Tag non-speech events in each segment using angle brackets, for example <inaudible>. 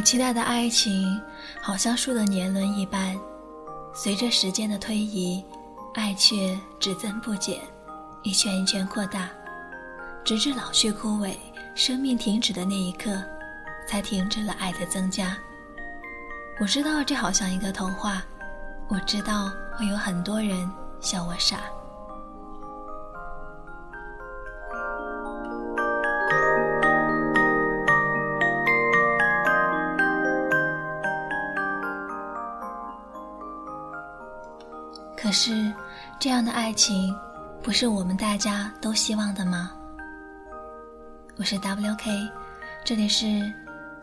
我期待的爱情，好像树的年轮一般，随着时间的推移，爱却只增不减，一圈一圈扩大，直至老去枯萎，生命停止的那一刻，才停止了爱的增加。我知道这好像一个童话，我知道会有很多人笑我傻。可是，这样的爱情，不是我们大家都希望的吗？我是 WK，这里是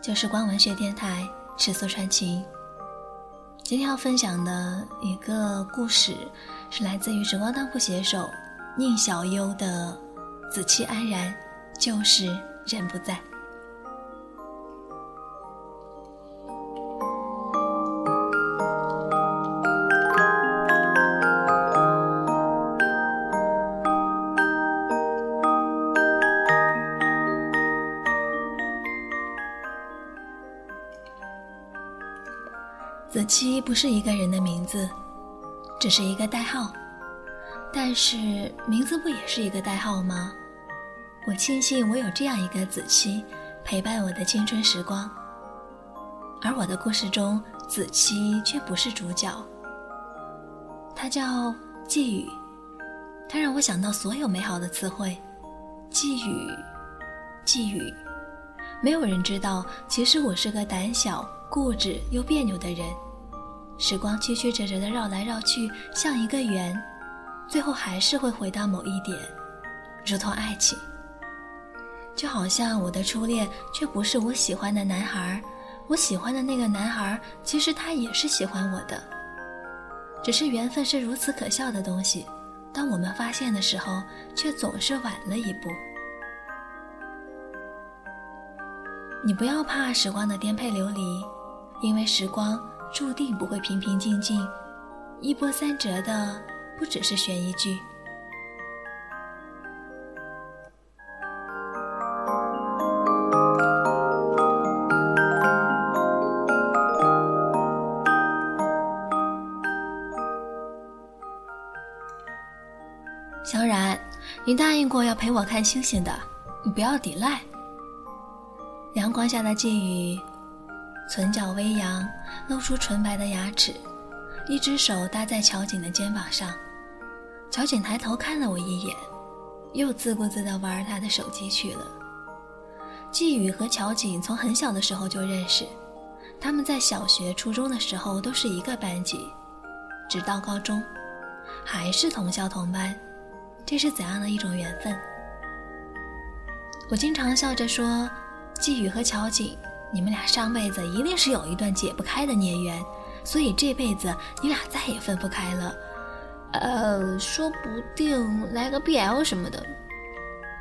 旧时光文学电台赤素传情。今天要分享的一个故事，是来自于时光当铺写手宁小优的《子期安然，就是人不在》。子期不是一个人的名字，只是一个代号。但是名字不也是一个代号吗？我庆幸我有这样一个子期，陪伴我的青春时光。而我的故事中，子期却不是主角。他叫季雨，他让我想到所有美好的词汇。季雨，季雨，没有人知道，其实我是个胆小。固执又别扭的人，时光曲曲折折的绕来绕去，像一个圆，最后还是会回到某一点，如同爱情。就好像我的初恋却不是我喜欢的男孩，我喜欢的那个男孩，其实他也是喜欢我的，只是缘分是如此可笑的东西，当我们发现的时候，却总是晚了一步。你不要怕时光的颠沛流离。因为时光注定不会平平静静，一波三折的不只是悬疑剧。小冉，你答应过要陪我看星星的，你不要抵赖。阳光下的寄语。唇角微扬，露出纯白的牙齿，一只手搭在乔锦的肩膀上。乔锦抬头看了我一眼，又自顾自地玩他的手机去了。季宇和乔锦从很小的时候就认识，他们在小学、初中的时候都是一个班级，直到高中，还是同校同班。这是怎样的一种缘分？我经常笑着说，季宇和乔锦。你们俩上辈子一定是有一段解不开的孽缘，所以这辈子你俩再也分不开了。呃，说不定来个 BL 什么的。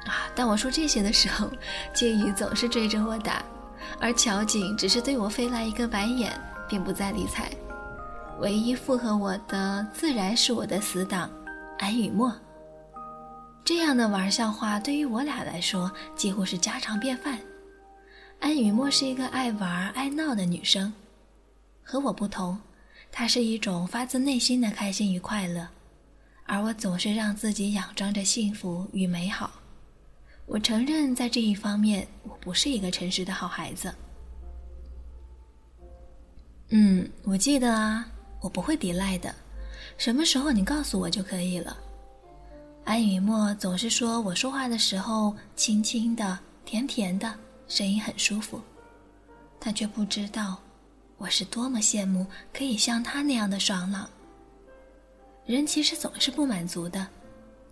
啊！当我说这些的时候，金宇总是追着我打，而乔景只是对我飞来一个白眼，并不再理睬。唯一附和我的，自然是我的死党安雨墨。这样的玩笑话对于我俩来说，几乎是家常便饭。安雨墨是一个爱玩爱闹的女生，和我不同，她是一种发自内心的开心与快乐，而我总是让自己佯装着幸福与美好。我承认，在这一方面，我不是一个诚实的好孩子。嗯，我记得啊，我不会抵赖的，什么时候你告诉我就可以了。安雨墨总是说我说话的时候轻轻的、甜甜的。声音很舒服，他却不知道，我是多么羡慕可以像他那样的爽朗。人其实总是不满足的，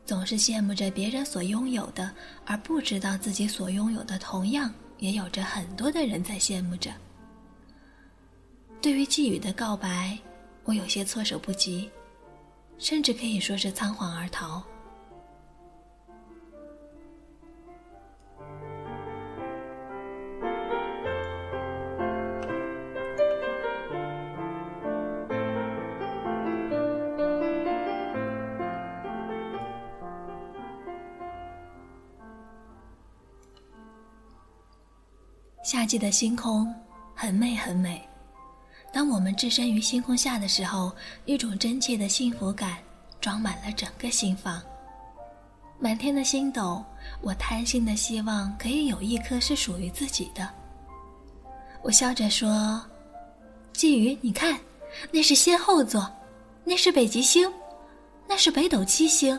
总是羡慕着别人所拥有的，而不知道自己所拥有的同样也有着很多的人在羡慕着。对于季语的告白，我有些措手不及，甚至可以说是仓皇而逃。夏季的星空很美很美。当我们置身于星空下的时候，一种真切的幸福感装满了整个心房。满天的星斗，我贪心的希望可以有一颗是属于自己的。我笑着说：“季宇，你看，那是仙后座，那是北极星，那是北斗七星，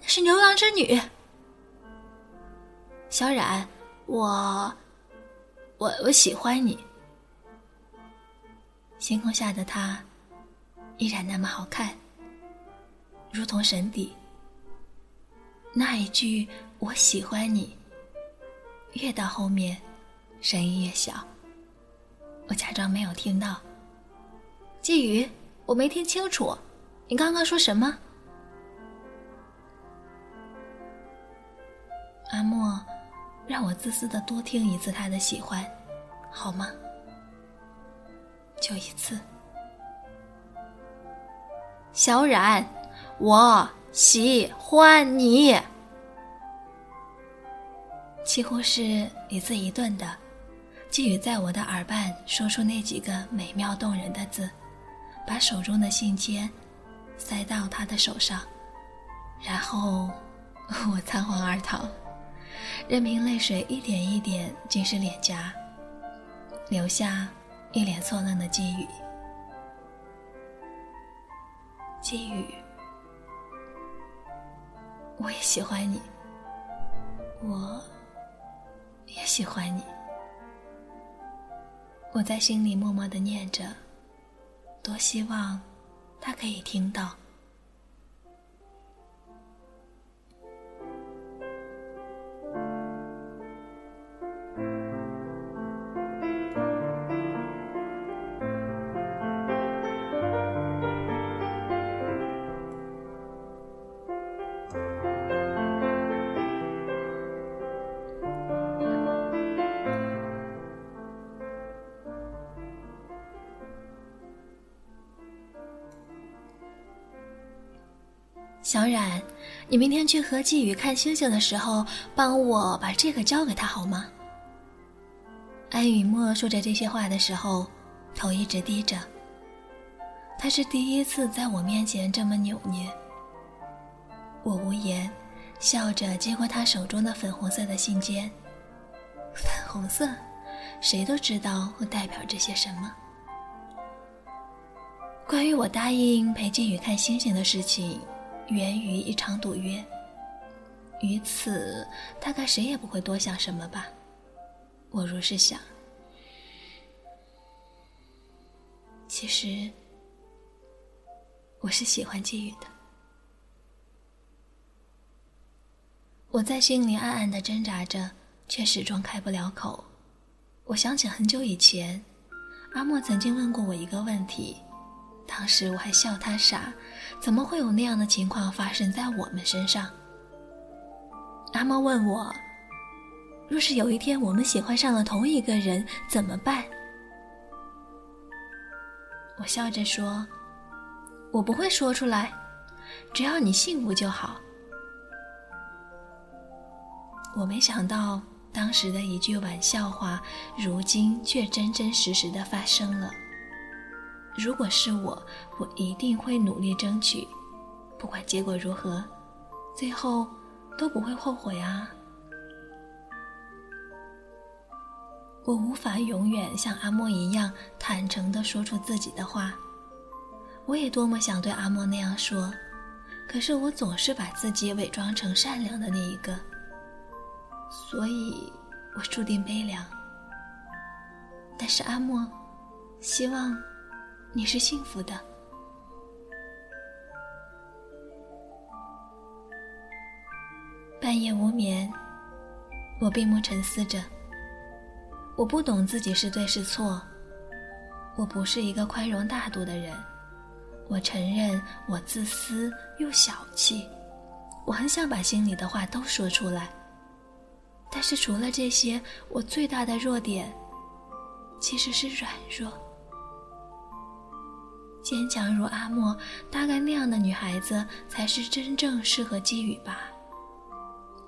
那是牛郎织女。”小冉，我，我我喜欢你。星空下的他，依然那么好看，如同神邸。那一句“我喜欢你”，越到后面，声音越小。我假装没有听到。季宇，我没听清楚，你刚刚说什么？阿莫，让我自私的多听一次他的喜欢，好吗？就一次，小冉，我喜欢你。几乎是一字一顿的，寄语在我的耳畔说出那几个美妙动人的字，把手中的信笺塞到他的手上，然后 <laughs> 我仓皇而逃，任凭泪水一点一点浸湿脸颊，留下。一脸错愣的季宇，季宇，我也喜欢你，我也喜欢你，我在心里默默的念着，多希望他可以听到。明天去和季宇看星星的时候，帮我把这个交给他好吗？安雨墨说着这些话的时候，头一直低着。他是第一次在我面前这么扭捏。我无言，笑着接过他手中的粉红色的信笺。粉红色，谁都知道会代表着些什么。关于我答应陪季宇看星星的事情。源于一场赌约，于此大概谁也不会多想什么吧。我如是想。其实，我是喜欢季宇的。我在心里暗暗的挣扎着，却始终开不了口。我想起很久以前，阿莫曾经问过我一个问题。当时我还笑他傻，怎么会有那样的情况发生在我们身上？阿猫问我：“若是有一天我们喜欢上了同一个人，怎么办？”我笑着说：“我不会说出来，只要你幸福就好。”我没想到当时的一句玩笑话，如今却真真实实的发生了。如果是我，我一定会努力争取，不管结果如何，最后都不会后悔啊！我无法永远像阿莫一样坦诚地说出自己的话，我也多么想对阿莫那样说，可是我总是把自己伪装成善良的那一个，所以我注定悲凉。但是阿莫，希望。你是幸福的。半夜无眠，我闭目沉思着。我不懂自己是对是错，我不是一个宽容大度的人。我承认我自私又小气，我很想把心里的话都说出来。但是除了这些，我最大的弱点其实是软弱。坚强如阿莫，大概那样的女孩子才是真正适合季雨吧。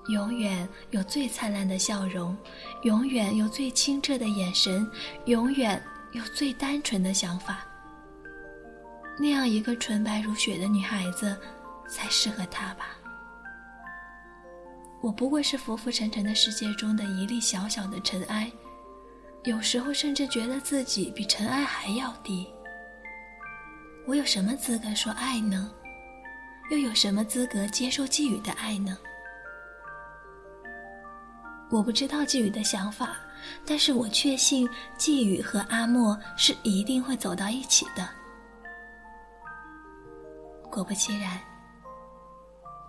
永远有最灿烂的笑容，永远有最清澈的眼神，永远有最单纯的想法。那样一个纯白如雪的女孩子，才适合他吧。我不过是浮浮沉沉的世界中的一粒小小的尘埃，有时候甚至觉得自己比尘埃还要低。我有什么资格说爱呢？又有什么资格接受寄予的爱呢？我不知道寄予的想法，但是我确信寄予和阿莫是一定会走到一起的。果不其然，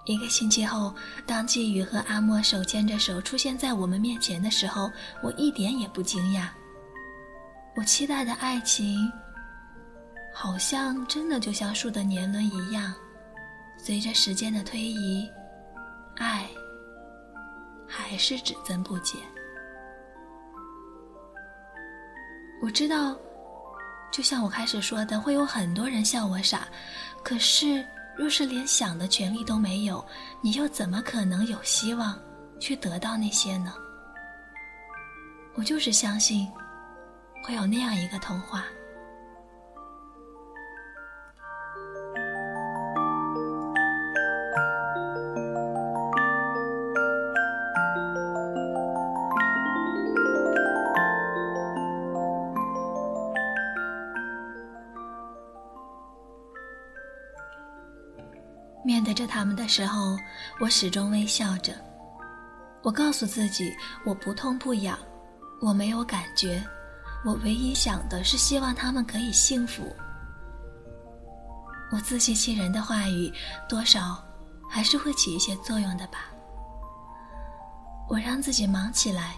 一个星期后，当季宇和阿莫手牵着手出现在我们面前的时候，我一点也不惊讶。我期待的爱情，好像真的就像树的年轮一样。随着时间的推移，爱还是只增不减。我知道，就像我开始说的，会有很多人笑我傻。可是，若是连想的权利都没有，你又怎么可能有希望去得到那些呢？我就是相信，会有那样一个童话。面对着他们的时候，我始终微笑着。我告诉自己，我不痛不痒，我没有感觉，我唯一想的是希望他们可以幸福。我自欺欺人的话语，多少还是会起一些作用的吧。我让自己忙起来，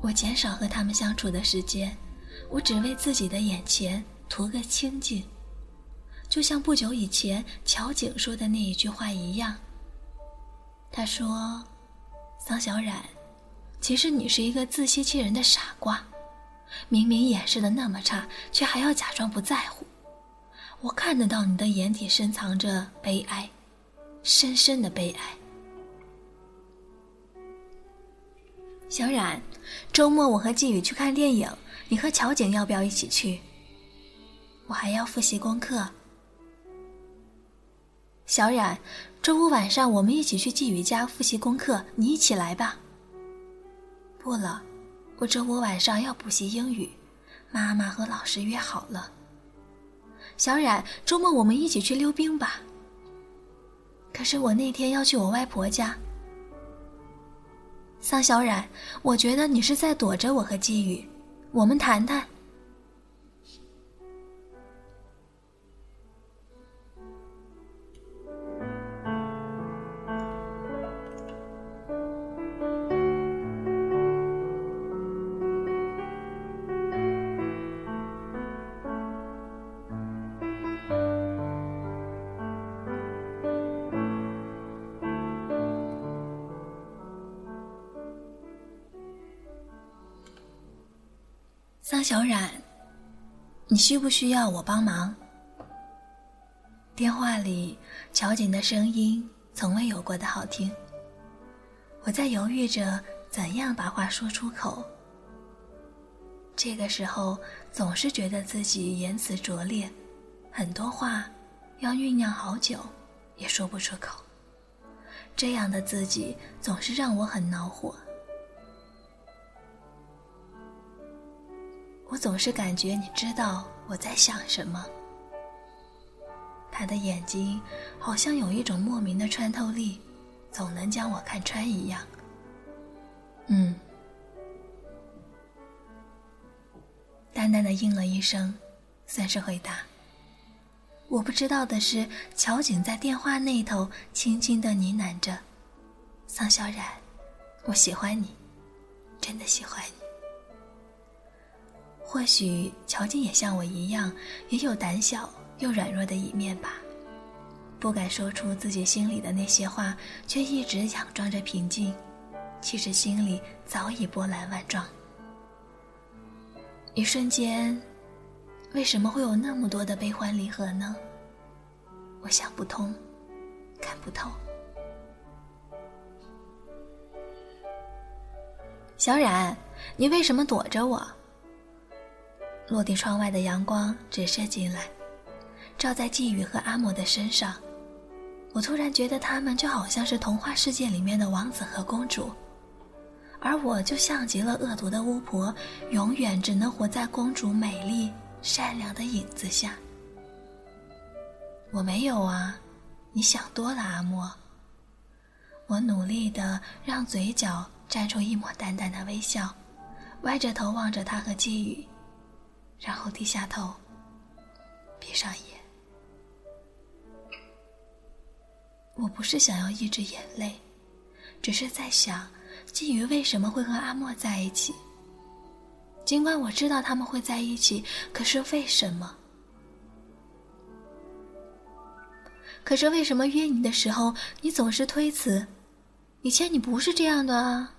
我减少和他们相处的时间，我只为自己的眼前图个清静。就像不久以前乔景说的那一句话一样。他说：“桑小冉，其实你是一个自欺欺人的傻瓜，明明掩饰的那么差，却还要假装不在乎。我看得到你的眼底深藏着悲哀，深深的悲哀。”小冉，周末我和季宇去看电影，你和乔景要不要一起去？我还要复习功课。小冉，周五晚上我们一起去季宇家复习功课，你一起来吧。不了，我周五晚上要补习英语，妈妈和老师约好了。小冉，周末我们一起去溜冰吧。可是我那天要去我外婆家。桑小冉，我觉得你是在躲着我和季宇，我们谈谈。小冉，你需不需要我帮忙？电话里乔景的声音从未有过的好听。我在犹豫着怎样把话说出口。这个时候总是觉得自己言辞拙劣，很多话要酝酿好久也说不出口。这样的自己总是让我很恼火。我总是感觉你知道我在想什么。他的眼睛好像有一种莫名的穿透力，总能将我看穿一样。嗯，淡淡的应了一声，算是回答。我不知道的是，乔景在电话那头轻轻的呢喃着：“桑小冉，我喜欢你，真的喜欢你。”或许乔静也像我一样，也有胆小又软弱的一面吧，不敢说出自己心里的那些话，却一直佯装着平静，其实心里早已波澜万丈。一瞬间，为什么会有那么多的悲欢离合呢？我想不通，看不透。小冉，你为什么躲着我？”落地窗外的阳光直射进来，照在季雨和阿莫的身上。我突然觉得他们就好像是童话世界里面的王子和公主，而我就像极了恶毒的巫婆，永远只能活在公主美丽善良的影子下。我没有啊，你想多了，阿莫。我努力的让嘴角绽出一抹淡淡的微笑，歪着头望着他和季雨，然后低下头，闭上眼。我不是想要抑制眼泪，只是在想，季雨为什么会和阿莫在一起？尽管我知道他们会在一起，可是为什么？可是为什么约你的时候，你总是推辞？以前你不是这样的啊。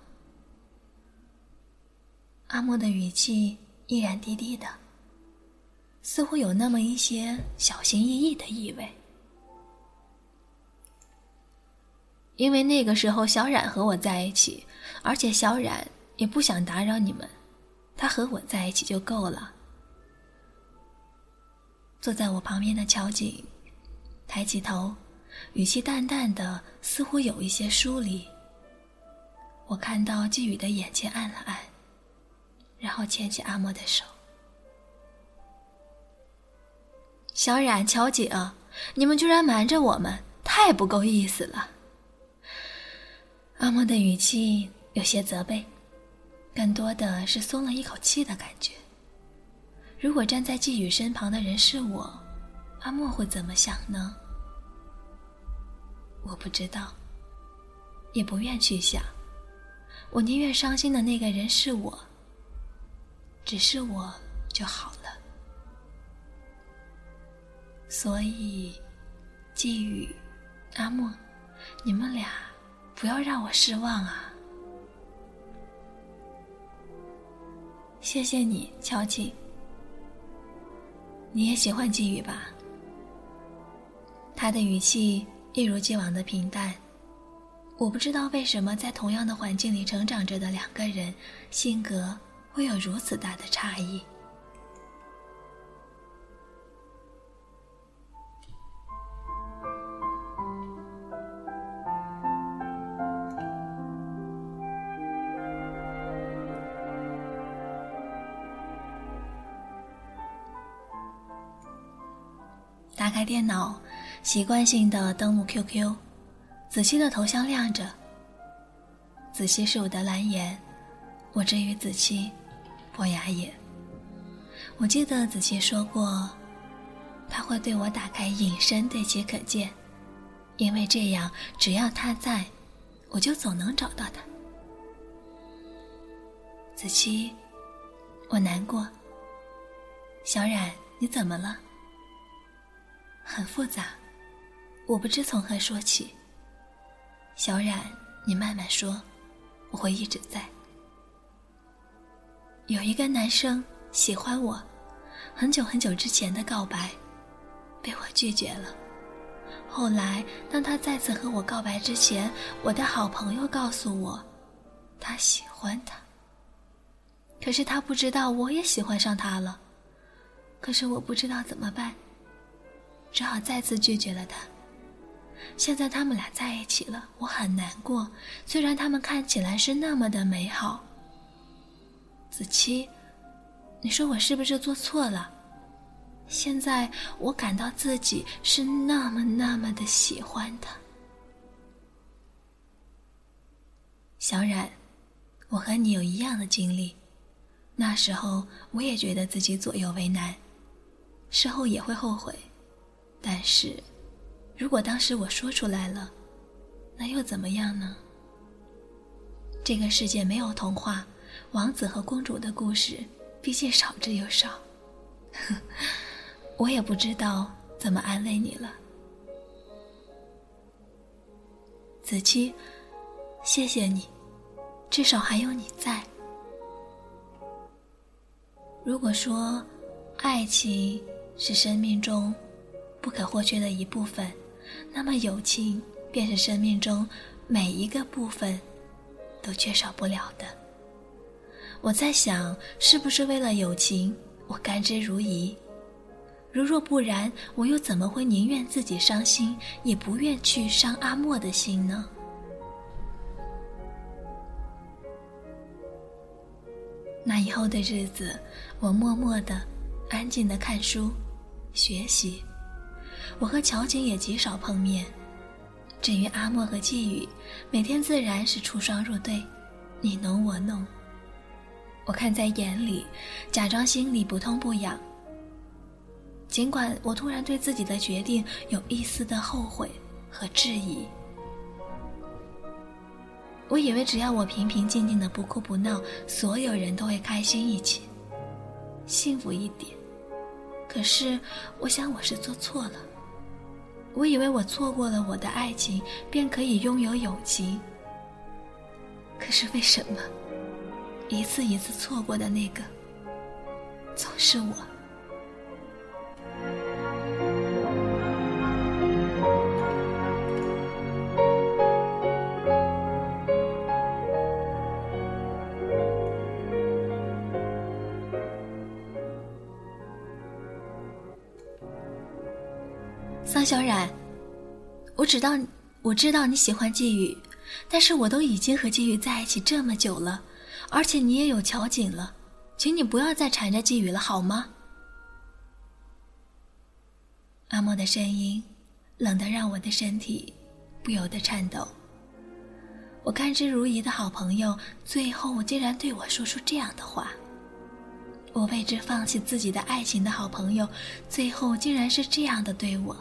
阿莫的语气依然低低的，似乎有那么一些小心翼翼的意味。因为那个时候小冉和我在一起，而且小冉也不想打扰你们，他和我在一起就够了。坐在我旁边的乔景抬起头，语气淡淡的，似乎有一些疏离。我看到季雨的眼睛暗了暗，然后牵起阿莫的手。小冉、乔景，你们居然瞒着我们，太不够意思了。阿莫的语气有些责备，更多的是松了一口气的感觉。如果站在季雨身旁的人是我，阿莫会怎么想呢？我不知道，也不愿去想。我宁愿伤心的那个人是我，只是我就好了。所以，季雨、阿莫，你们俩。不要让我失望啊！谢谢你，乔静。你也喜欢季雨吧？他的语气一如既往的平淡。我不知道为什么在同样的环境里成长着的两个人，性格会有如此大的差异。打开电脑，习惯性的登录 QQ，子期的头像亮着。子期是我的蓝颜，我之于子期，伯牙也。我记得子期说过，他会对我打开隐身对其可见，因为这样只要他在，我就总能找到他。子期，我难过。小冉，你怎么了？很复杂，我不知从何说起。小冉，你慢慢说，我会一直在。有一个男生喜欢我，很久很久之前的告白，被我拒绝了。后来，当他再次和我告白之前，我的好朋友告诉我，他喜欢他。可是他不知道我也喜欢上他了，可是我不知道怎么办。只好再次拒绝了他。现在他们俩在一起了，我很难过。虽然他们看起来是那么的美好。子期，你说我是不是做错了？现在我感到自己是那么那么的喜欢他。小冉，我和你有一样的经历，那时候我也觉得自己左右为难，事后也会后悔。但是，如果当时我说出来了，那又怎么样呢？这个世界没有童话，王子和公主的故事毕竟少之又少。<laughs> 我也不知道怎么安慰你了，子期，谢谢你，至少还有你在。如果说，爱情是生命中。不可或缺的一部分，那么友情便是生命中每一个部分都缺少不了的。我在想，是不是为了友情，我甘之如饴？如若不然，我又怎么会宁愿自己伤心，也不愿去伤阿莫的心呢？那以后的日子，我默默的、安静的看书、学习。我和乔景也极少碰面。至于阿莫和季雨，每天自然是出双入对，你侬我侬。我看在眼里，假装心里不痛不痒。尽管我突然对自己的决定有一丝的后悔和质疑。我以为只要我平平静静的不哭不闹，所有人都会开心一起，幸福一点。可是，我想我是做错了。我以为我错过了我的爱情，便可以拥有友情。可是为什么，一次一次错过的那个，总是我？小冉，我知道，我知道你喜欢季雨，但是我都已经和季雨在一起这么久了，而且你也有乔景了，请你不要再缠着季雨了，好吗？阿莫的声音冷得让我的身体不由得颤抖。我甘之如饴的好朋友，最后竟然对我说出这样的话。我为之放弃自己的爱情的好朋友，最后竟然是这样的对我。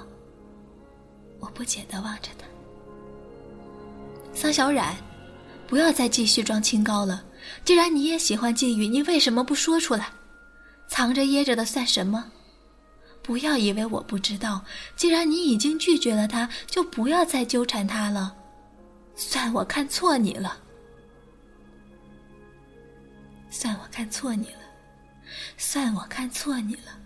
我不解地望着他，桑小冉，不要再继续装清高了。既然你也喜欢季雨，你为什么不说出来？藏着掖着的算什么？不要以为我不知道。既然你已经拒绝了他，就不要再纠缠他了。算我看错你了，算我看错你了，算我看错你了。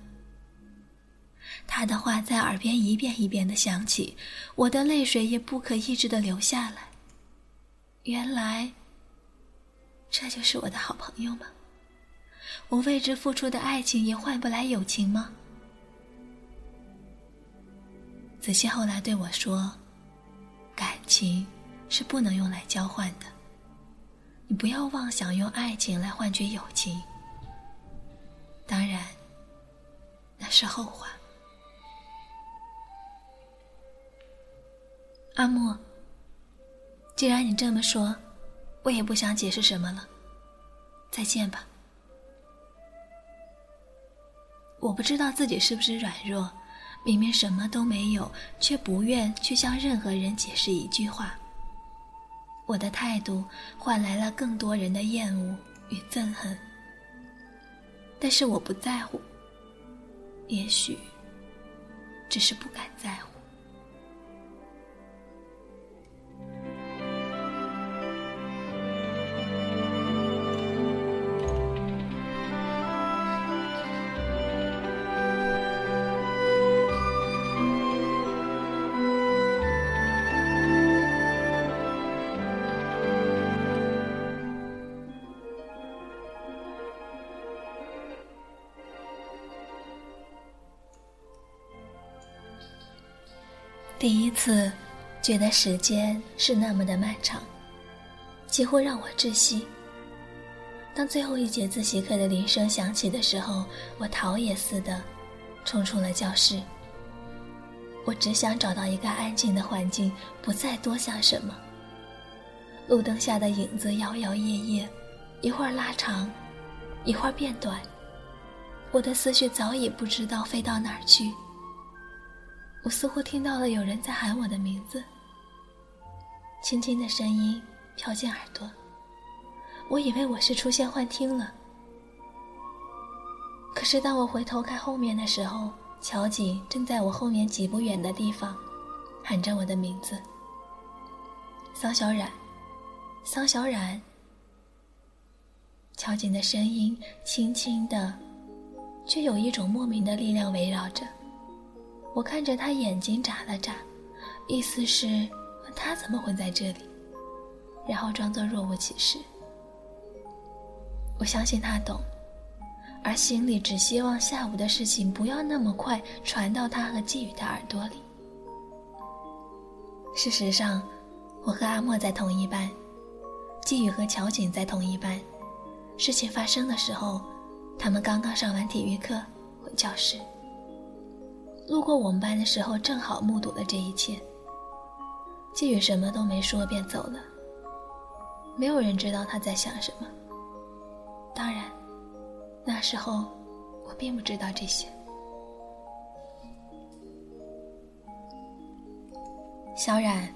他的话在耳边一遍一遍的响起，我的泪水也不可抑制的流下来。原来，这就是我的好朋友吗？我为之付出的爱情也换不来友情吗？子熙后来对我说：“感情是不能用来交换的，你不要妄想用爱情来换取友情。当然，那是后话。”阿莫，既然你这么说，我也不想解释什么了。再见吧。我不知道自己是不是软弱，明明什么都没有，却不愿去向任何人解释一句话。我的态度换来了更多人的厌恶与憎恨，但是我不在乎，也许只是不敢在乎。第一次，觉得时间是那么的漫长，几乎让我窒息。当最后一节自习课的铃声响起的时候，我逃也似的冲出了教室。我只想找到一个安静的环境，不再多想什么。路灯下的影子摇摇曳曳，一会儿拉长，一会儿变短，我的思绪早已不知道飞到哪儿去。我似乎听到了有人在喊我的名字，轻轻的声音飘进耳朵。我以为我是出现幻听了，可是当我回头看后面的时候，乔锦正在我后面几步远的地方，喊着我的名字：“桑小冉，桑小冉。”乔锦的声音轻轻的，却有一种莫名的力量围绕着。我看着他眼睛眨了眨，意思是他怎么会在这里？然后装作若无其事。我相信他懂，而心里只希望下午的事情不要那么快传到他和季宇的耳朵里。事实上，我和阿莫在同一班，季宇和乔景在同一班。事情发生的时候，他们刚刚上完体育课回教室，路过我们班的时候，正好目睹了这一切。季宇什么都没说便走了，没有人知道他在想什么。当然，那时候我并不知道这些。小冉，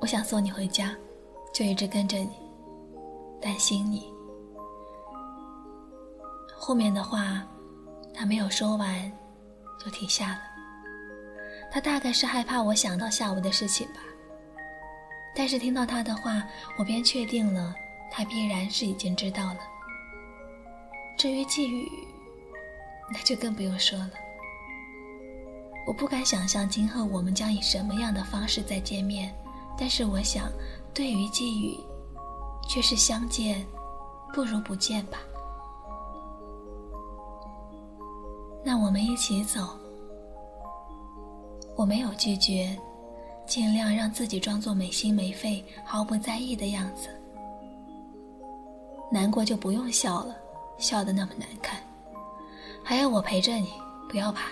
我想送你回家，就一直跟着你，担心你。后面的话，他没有说完，就停下了。他大概是害怕我想到下午的事情吧。但是听到他的话，我便确定了，他必然是已经知道了。至于寄语，<laughs> 那就更不用说了。我不敢想象今后我们将以什么样的方式再见面，但是我想，对于寄语，却是相见不如不见吧。那我们一起走。我没有拒绝。尽量让自己装作没心没肺、毫不在意的样子。难过就不用笑了，笑得那么难看，还要我陪着你，不要怕。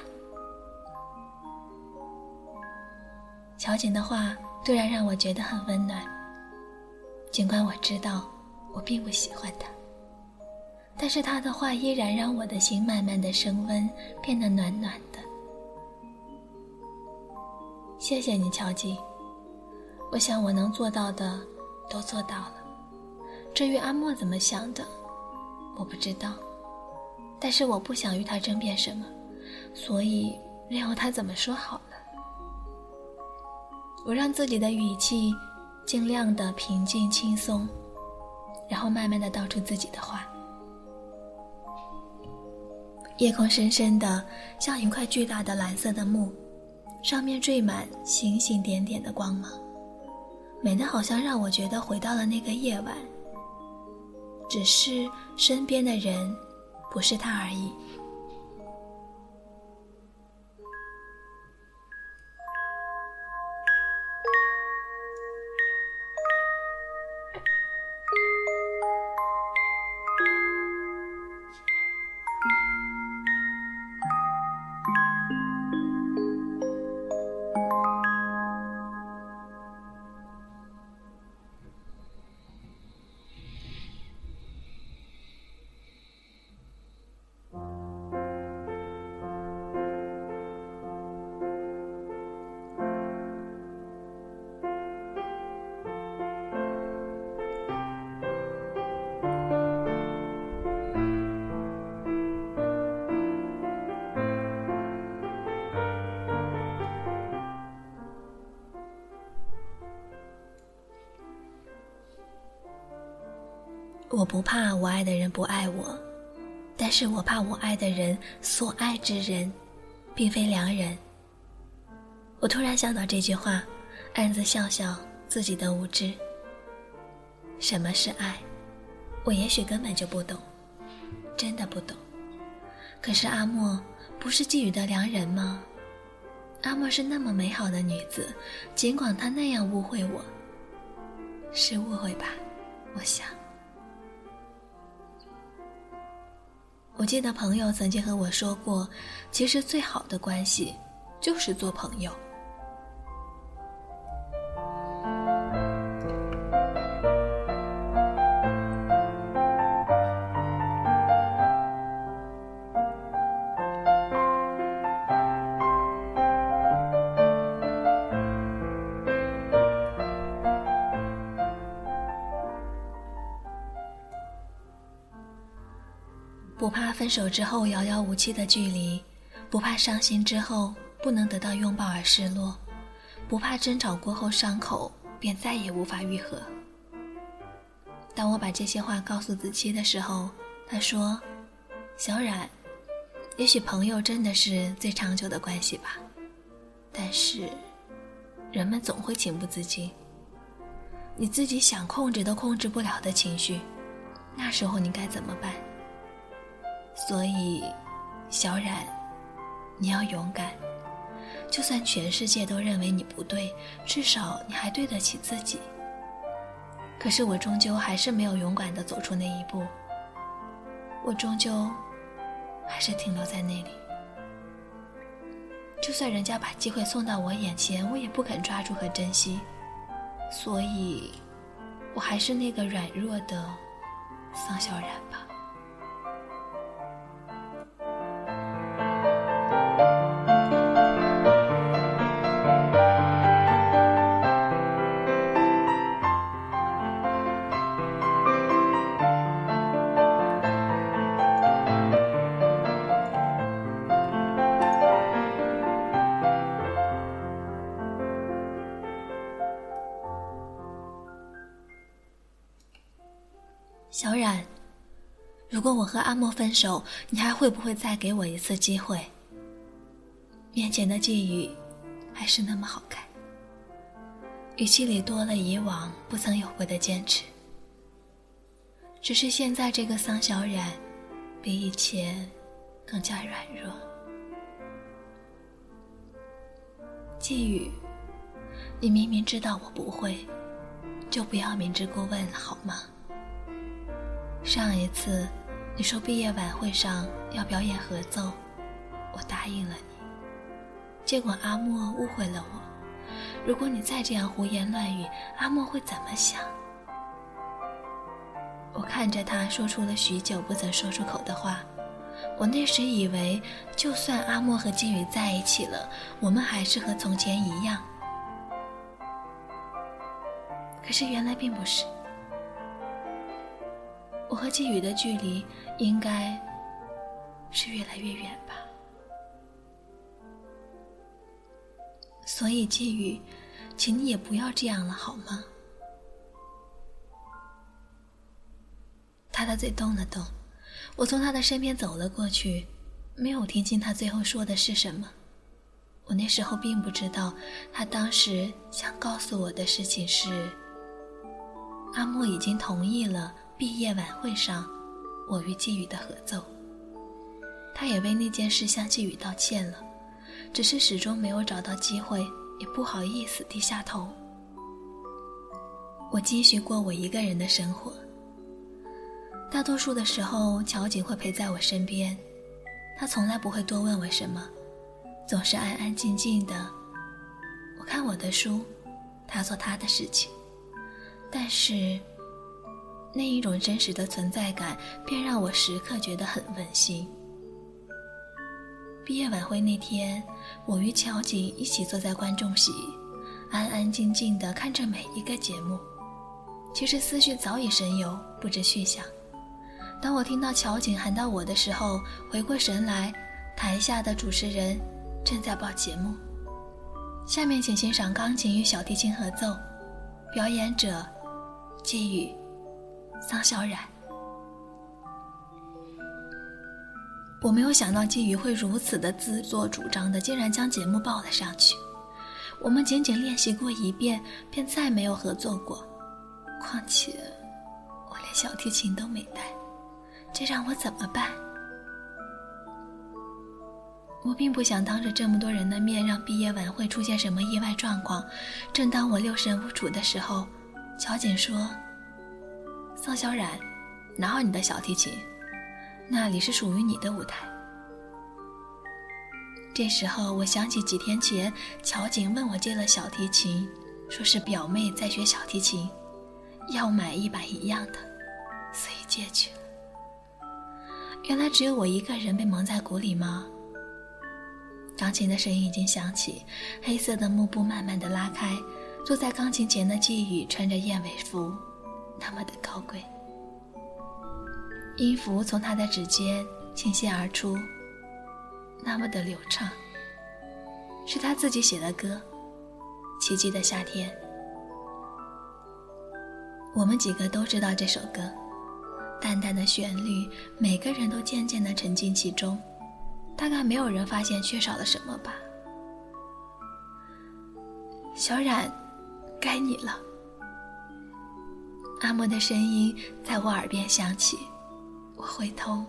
乔锦的话突然让我觉得很温暖。尽管我知道我并不喜欢他，但是他的话依然让我的心慢慢的升温，变得暖暖的。谢谢你，乔吉。我想我能做到的都做到了。至于阿莫怎么想的，我不知道。但是我不想与他争辩什么，所以任由他怎么说好了。我让自己的语气尽量的平静轻松，然后慢慢的道出自己的话。夜空深深的，像一块巨大的蓝色的幕。上面缀满星星点点的光芒，美得好像让我觉得回到了那个夜晚。只是身边的人不是他而已。我不怕我爱的人不爱我，但是我怕我爱的人所爱之人，并非良人。我突然想到这句话，暗自笑笑自己的无知。什么是爱？我也许根本就不懂，真的不懂。可是阿莫不是寄予的良人吗？阿莫是那么美好的女子，尽管她那样误会我，是误会吧？我想。我记得朋友曾经和我说过，其实最好的关系就是做朋友。不怕分手之后遥遥无期的距离，不怕伤心之后不能得到拥抱而失落，不怕争吵过后伤口便再也无法愈合。当我把这些话告诉子期的时候，他说：“小冉，也许朋友真的是最长久的关系吧，但是人们总会情不自禁，你自己想控制都控制不了的情绪，那时候你该怎么办？所以，小冉，你要勇敢。就算全世界都认为你不对，至少你还对得起自己。可是我终究还是没有勇敢地走出那一步。我终究还是停留在那里。就算人家把机会送到我眼前，我也不肯抓住和珍惜。所以，我还是那个软弱的桑小冉吧。如果我和阿莫分手，你还会不会再给我一次机会？面前的寄语还是那么好看，语气里多了以往不曾有过的坚持。只是现在这个桑小冉，比以前更加软弱。寄语，你明明知道我不会，就不要明知故问了，好吗？上一次，你说毕业晚会上要表演合奏，我答应了你。结果阿莫误会了我。如果你再这样胡言乱语，阿莫会怎么想？我看着他说出了许久不曾说出口的话。我那时以为，就算阿莫和金宇在一起了，我们还是和从前一样。可是原来并不是。和季宇的距离应该是越来越远吧，所以季宇，请你也不要这样了，好吗？他的嘴动了动，我从他的身边走了过去，没有听清他最后说的是什么。我那时候并不知道，他当时想告诉我的事情是，阿莫已经同意了。毕业晚会上，我与季宇的合奏，他也为那件事向季宇道歉了，只是始终没有找到机会，也不好意思低下头。我继续过我一个人的生活。大多数的时候，乔景会陪在我身边，他从来不会多问我什么，总是安安静静的。我看我的书，他做他的事情，但是。那一种真实的存在感，便让我时刻觉得很温馨。毕业晚会那天，我与乔景一起坐在观众席，安安静静地看着每一个节目。其实思绪早已神游，不知去向。当我听到乔景喊到我的时候，回过神来，台下的主持人正在报节目。下面请欣赏钢琴与小提琴合奏，表演者：季宇。桑小冉，我没有想到季宇会如此的自作主张的，竟然将节目报了上去。我们仅仅练习过一遍，便再没有合作过。况且，我连小提琴都没带，这让我怎么办？我并不想当着这么多人的面让毕业晚会出现什么意外状况。正当我六神无主的时候，乔锦说。桑小冉，拿好你的小提琴，那里是属于你的舞台。这时候，我想起几天前乔景问我借了小提琴，说是表妹在学小提琴，要买一把一样的，所以借去了。原来只有我一个人被蒙在鼓里吗？钢琴的声音已经响起，黑色的幕布慢慢的拉开，坐在钢琴前的季雨穿着燕尾服。那么的高贵，音符从他的指尖倾泻而出，那么的流畅。是他自己写的歌，《奇迹的夏天》。我们几个都知道这首歌，淡淡的旋律，每个人都渐渐的沉浸其中。大概没有人发现缺少了什么吧。小冉，该你了。阿莫的声音在我耳边响起，我回头，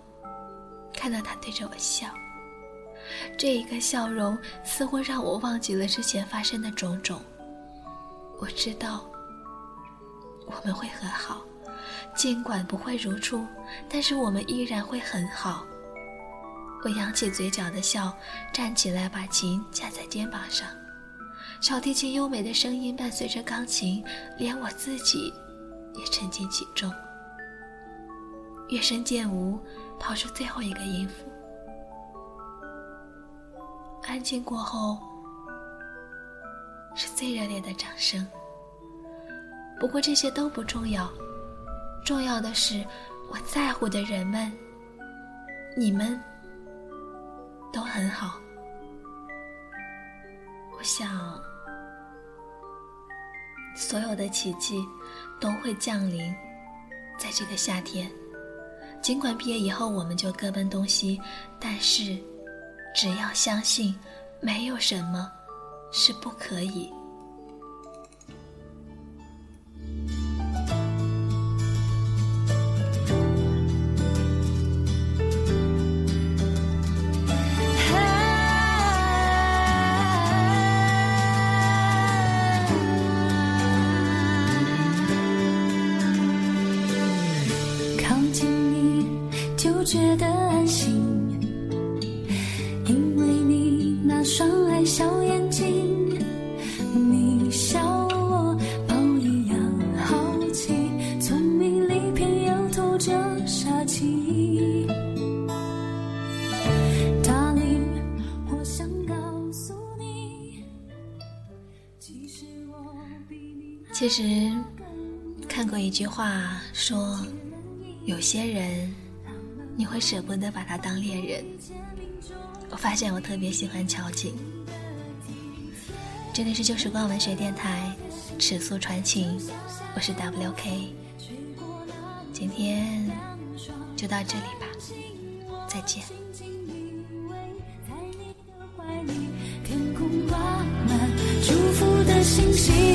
看到他对着我笑。这一个笑容似乎让我忘记了之前发生的种种。我知道，我们会和好，尽管不会如初，但是我们依然会很好。我扬起嘴角的笑，站起来，把琴架在肩膀上。小提琴优美的声音伴随着钢琴，连我自己也沉浸其中。乐声渐无，抛出最后一个音符。安静过后，是最热烈的掌声。不过这些都不重要，重要的是我在乎的人们，你们都很好。我想。所有的奇迹都会降临在这个夏天。尽管毕业以后我们就各奔东西，但是只要相信，没有什么是不可以。双爱笑眼睛，你笑我宝一样好奇，聪明里偏又透着傻气。Darling，我想告诉你，其实我比你其实看过一句话说，有些人。你会舍不得把他当恋人。发现我特别喜欢乔姐，这里是旧时光文学电台，尺素传情，我是 w k 今天就到这里吧。再见。在你的怀里，天空挂满祝福的星星。